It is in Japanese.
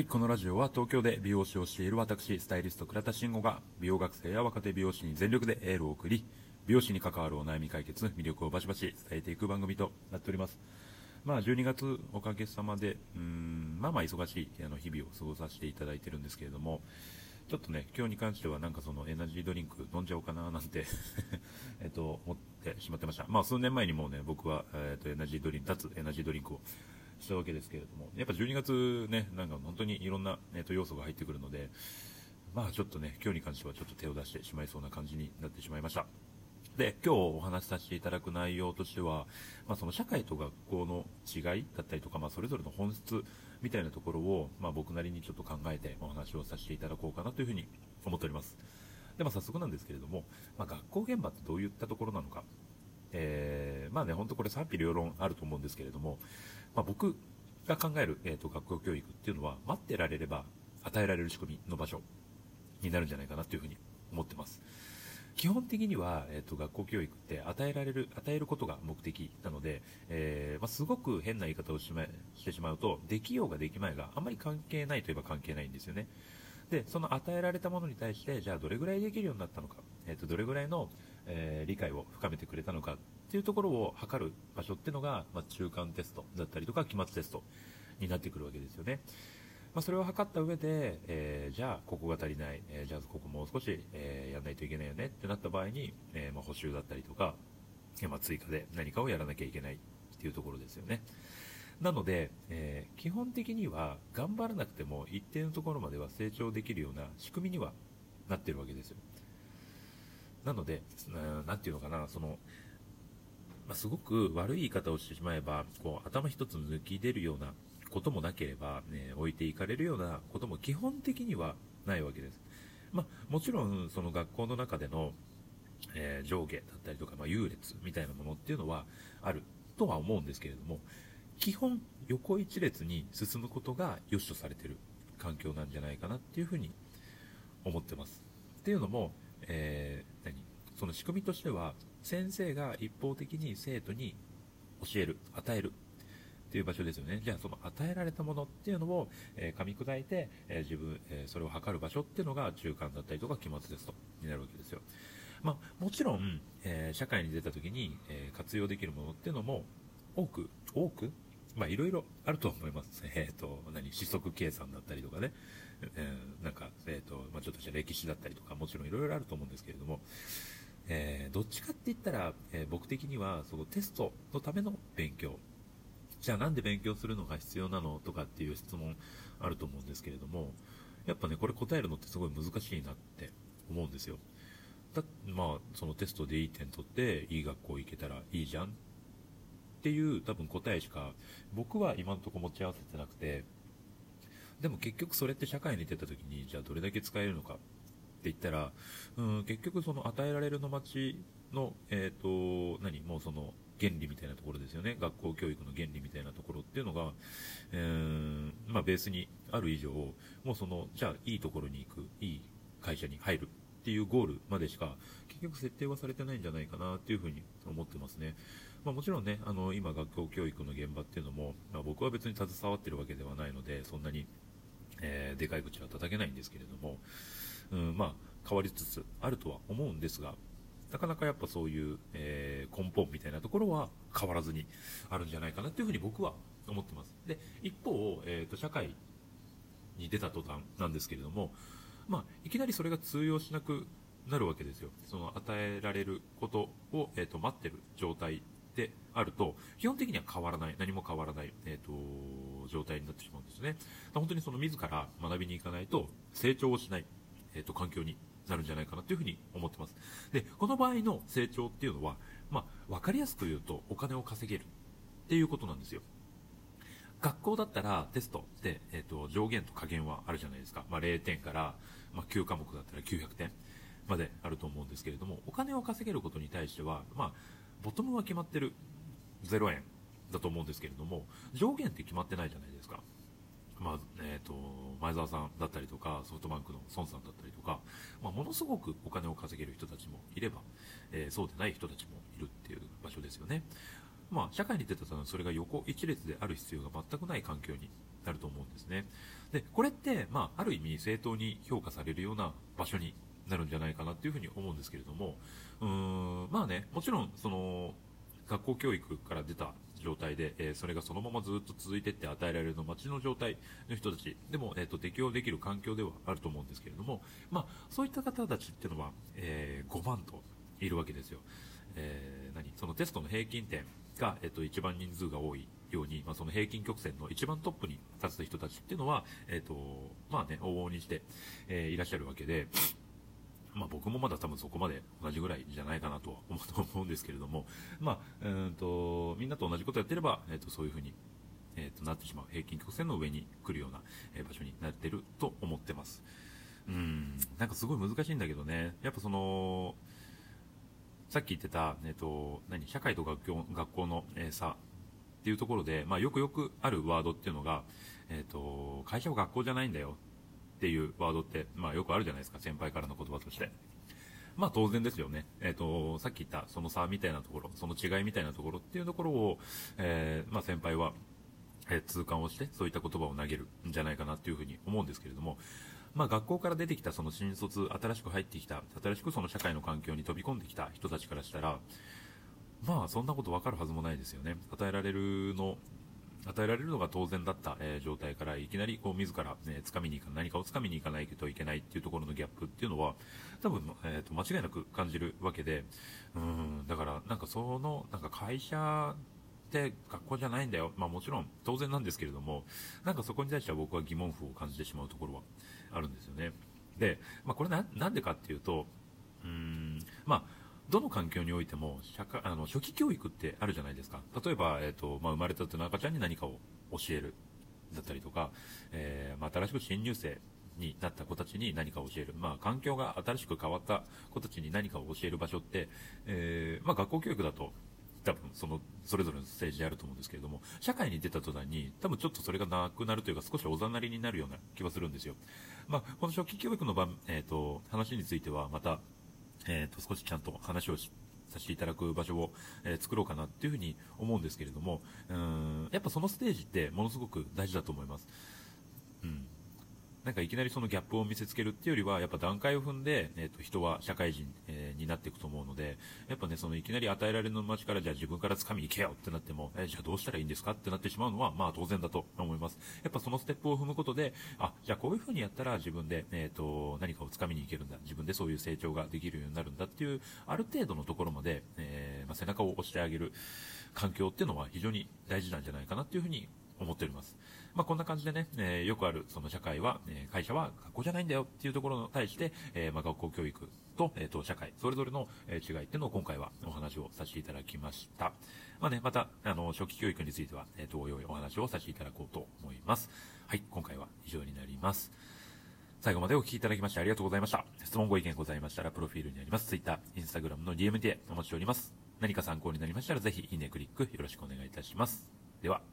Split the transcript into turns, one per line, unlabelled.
はい、このラジオは東京で美容師をしている私、スタイリスト倉田慎吾が美容学生や若手美容師に全力でエールを送り、美容師に関わるお悩み解決、魅力をバシバシ伝えていく番組となっております。まあ、12月おかげさまで、うん、まあまあ忙しいあの日々を過ごさせていただいてるんですけれども、ちょっとね、今日に関してはなんかそのエナジードリンク飲んじゃおうかななんて えっと、思ってしまってました。まあ数年前にもうね、僕は、えっと、エナジードリンク、脱エナジードリンクをしたわけですけれども、やっぱ12月ね、なんか本当にいろんな、えっと、要素が入ってくるので、まあちょっとね、今日に関してはちょっと手を出してしまいそうな感じになってしまいました。で、今日お話しさせていただく内容としては、まあ、その社会と学校の違いだったりとか、まあ、それぞれの本質みたいなところを、まあ、僕なりにちょっと考えてお話をさせていただこうかなというふうに思っております。で、まあ、早速なんですけれども、まあ、学校現場ってどういったところなのか、えー、まあね、本当これ賛否両論あると思うんですけれども、まあ、僕が考える、えーと、学校教育っていうのは、待ってられれば与えられる仕組みの場所になるんじゃないかなというふうに思ってます。基本的には、えーと、学校教育って与えられる与えることが目的なので、えー、まあ、すごく変な言い方をし,、ま、してしまうとできようができまいがあんまり関係ないといえば関係ないんですよねでその与えられたものに対してじゃあどれぐらいできるようになったのか、えーと、どれぐらいの、えー、理解を深めてくれたのかっていうところを測る場所っていうのが、まあ、中間テストだったりとか期末テストになってくるわけですよねまあ、それを測った上で、えー、じゃあここが足りない、えー、じゃあここもう少し、えー、やらないといけないよねってなった場合に、えまあ、補修だったりとか、まあ、追加で何かをやらなきゃいけないっていうところですよね。なので、え基本的には頑張らなくても一定のところまでは成長できるような仕組みにはなってるわけですよ。なので、何て言うのかな、その、まあ、すごく悪い言い方をしてしまえば、こう、頭一つ抜き出るようなこともなければ、ね、置いていかれるようなことも基本的にはないわけです。まあ、もちろん、その学校の中での、えー、上下だったりとか、まあ、優劣みたいなものっていうのはあるとは思うんですけれども、基本、横一列に進むことが良しとされている環境なんじゃないかなっていうふうに思ってます。っていうのも、えー、何？その仕組みとしては、先生が一方的に生徒に教える、与えるっていう場所ですよね。じゃあその与えられたものっていうのを、えー、噛み砕いて、えー、自分、えー、それを測る場所っていうのが中間だったりとか期末テストになるわけですよ。まあ、もちろん、え社会に出た時に、え活用できるものっていうのも多く、多くまあ、いろいろあると思います。えっ、と、何、四則計算だったりとかね、えなんか、えっ、と、まあ、ちょっとした歴史だったりとか、もちろんいろいろあると思うんですけれども、えー、どっちかって言ったら、えー、僕的にはそのテストのための勉強じゃあなんで勉強するのが必要なのとかっていう質問あると思うんですけれども、やっぱね、これ答えるのってすごい難しいなって思うんですよ。だまあ、そのテストでいい点取って、いい学校行けたらいいじゃんっていう多分答えしか、僕は今のところ持ち合わせてなくて、でも結局それって社会に出た時に、じゃあどれだけ使えるのかって言ったら、うん、結局その与えられるの街の、えっ、ー、と、何、もうその、原理みたいなところですよね。学校教育の原理みたいなところっていうのが、えー、まあ、ベースにある以上、もうその、じゃあいいところに行く、いい会社に入るっていうゴールまでしか、結局設定はされてないんじゃないかなっていうふうに思ってますね。まあ、もちろんね、あの、今学校教育の現場っていうのも、まあ、僕は別に携わってるわけではないので、そんなに、えー、でかい口は叩けないんですけれども、うん、まあ、変わりつつあるとは思うんですが、なかなかやっぱそういう、えー、根本みたいなところは変わらずにあるんじゃないかなというふうに僕は思ってます。で、一方、えーと、社会に出た途端なんですけれども、まあ、いきなりそれが通用しなくなるわけですよ。その与えられることを、えーと、待ってる状態であると、基本的には変わらない、何も変わらない、えーと、状態になってしまうんですね。本当にその自ら学びに行かないと成長をしない、えー、と環境になるんじゃないかなというふに思ってます。で、この場合の成長っていうのは、まあ、わかりやすく言うとお金を稼げるっていうことなんですよ。学校だったらテストで、えっ、ー、と、上限と下限はあるじゃないですか。まあ、0点から、まあ、9科目だったら900点まであると思うんですけれども、お金を稼げることに対しては、まあ、ボトムは決まってる0円だと思うんですけれども、上限って決まってないじゃないですか。まあえーと、前澤さんだったりとかソフトバンクの孫さんだったりとか、まあ、ものすごくお金を稼げる人たちもいれば、えー、そうでない人たちもいるっていう場所ですよね、まあ、社会に出たらそれが横一列である必要が全くない環境になると思うんですね。で、これって、まあ、ある意味正当に評価されるような場所になるんじゃないかなっていうふうに思うんですけれども、うーん、まあね、もちろん、その、学校教育から出た状態で、えー、それがそのままずっと続いていって与えられるの街の状態の人たちでも、えーと、適用できる環境ではあると思うんですけれども、まあ、そういった方たちっていうのは、えー、5万といるわけですよ。えー、何？そのテストの平均点が、えーと、一番人数が多いように、まあ、その平均曲線の一番トップに立つ人たちっていうのは、え、ー、と、まあね、往々にして、えー、いらっしゃるわけで、まあ、僕もまだ多分そこまで同じぐらいじゃないかなとは 思うんですけれども、まあ、うんとみんなと同じことやってれば、えー、とそういうふうに、えー、となってしまう平均曲線の上に来るような、え、場所になってると思ってます。うんなんかすごい難しいんだけどね。やっぱそのさっき言ってた、えー、と何社会と学校学校の、え、差っていうところで、まあ、よくよくあるワードっていうのが、えー、と会社は学校じゃないんだよ。っていうワードって、まあ、よくあるじゃないですか、先輩からの言葉として。まあ当然ですよね。えっ、ー、と、さっき言ったその差みたいなところ、その違いみたいなところっていうところを、えー、まあ先輩は、えー、痛感をして、そういった言葉を投げるんじゃないかなっていうふうに思うんですけれども、まあ学校から出てきたその新卒、新しく入ってきた、新しくその社会の環境に飛び込んできた人たちからしたら、まあそんなことわかるはずもないですよね。与えられるの与えられるのが当然だった、えー、状態からいきなりこう自ら、ね、掴みに行か何かを掴みに行かないといけないっていうところのギャップっていうのは多分、えーと、間違いなく感じるわけでうんだからなんかそのなんか会社って学校じゃないんだよ、まあ、もちろん当然なんですけれどもなんかそこに対しては僕は疑問符を感じてしまうところはあるんですよね。で、まあ、これななんでかっていうとうんまあどの環境においても社会あの初期教育ってあるじゃないですか。例えば、えーとまあ、生まれたての赤ちゃんに何かを教えるだったりとか、えー、まあ、新しく新入生になった子たちに何かを教える、まあ、環境が新しく変わった子たちに何かを教える場所って、えー、まあ、学校教育だと多分そのそれぞれのステージであると思うんですけれども社会に出た途端に多分ちょっとそれがなくなるというか少しおざなりになるような気はするんですよ、まあ、この初期教育の場、えーと話についてはまたえーと、少しちゃんと話をさせていただく場所を、えー、作ろうかなっていうふうに思うんですけれどもうんやっぱそのステージってものすごく大事だと思います。うんなんかいきなりそのギャップを見せつけるっていうよりは、やっぱ段階を踏んで、えっ、ー、と、人は社会人、えー、になっていくと思うので、やっぱね、そのいきなり与えられる街から、じゃあ自分から掴みに行けよってなっても、えー、じゃあどうしたらいいんですか？ってなってしまうのは、まあ当然だと思います。やっぱそのステップを踏むことで、あ、じゃあこういう風にやったら自分で、えっ、と、何かを掴みに行けるんだ。自分でそういう成長ができるようになるんだっていう、ある程度のところまで、えまあ、背中を押してあげる環境っていうのは非常に大事なんじゃないかなっていうふうに思っております。まあ、こんな感じでね、えー、よくあるその社会は、えー、会社は学校じゃないんだよっていうところに対して、えー、まあ、学校教育と、えー、と社会、それぞれの、え違いっていうのを今回はお話をさせていただきました。まあね、また、あの、初期教育については、えー、同様お話をさせていただこうと思います。はい、今回は以上になります。最後までお聴きいただきましてありがとうございました。質問ご意見ございましたら、プロフィールにあります Twitter、Instagram の DM でお待ちしております。何か参考になりましたら、ぜひいいねクリックよろしくお願いいたします。では。